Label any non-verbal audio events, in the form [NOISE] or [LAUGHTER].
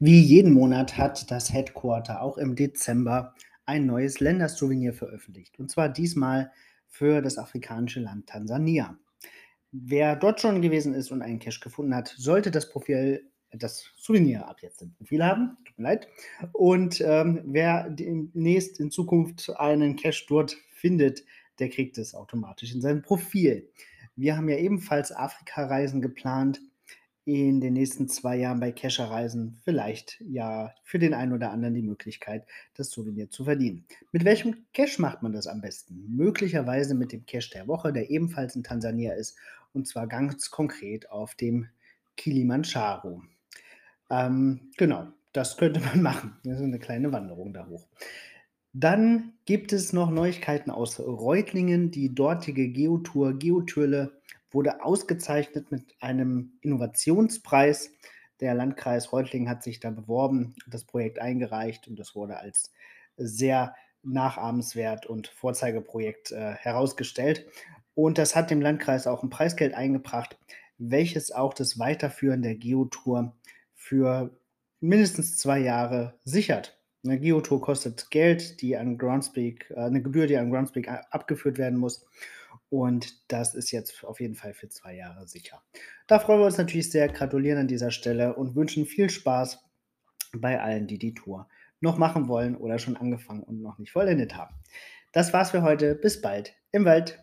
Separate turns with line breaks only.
Wie jeden Monat hat das Headquarter auch im Dezember ein neues Ländersouvenir veröffentlicht. Und zwar diesmal für das afrikanische Land Tansania. Wer dort schon gewesen ist und einen Cash gefunden hat, sollte das Profil, das Souvenir ab jetzt im Profil haben. Tut mir leid. Und ähm, wer demnächst in Zukunft einen Cash dort findet, der kriegt es automatisch in sein Profil. Wir haben ja ebenfalls Afrika-Reisen geplant in den nächsten zwei Jahren bei Kescher-Reisen vielleicht ja für den einen oder anderen die Möglichkeit, das Souvenir zu verdienen. Mit welchem Cash macht man das am besten? Möglicherweise mit dem Cash der Woche, der ebenfalls in Tansania ist, und zwar ganz konkret auf dem Kilimanjaro. Ähm, genau, das könnte man [LAUGHS] machen. Das ist eine kleine Wanderung da hoch. Dann gibt es noch Neuigkeiten aus Reutlingen. Die dortige Geotour Geotürle wurde ausgezeichnet mit einem Innovationspreis. Der Landkreis Reutlingen hat sich da beworben, das Projekt eingereicht und das wurde als sehr nachahmenswert und Vorzeigeprojekt äh, herausgestellt. Und das hat dem Landkreis auch ein Preisgeld eingebracht, welches auch das Weiterführen der Geotour für mindestens zwei Jahre sichert. Eine Geotour kostet Geld, die an Groundspeak, äh, eine Gebühr, die an Groundspeak abgeführt werden muss. Und das ist jetzt auf jeden Fall für zwei Jahre sicher. Da freuen wir uns natürlich sehr, gratulieren an dieser Stelle und wünschen viel Spaß bei allen, die die Tour noch machen wollen oder schon angefangen und noch nicht vollendet haben. Das war's für heute. Bis bald im Wald.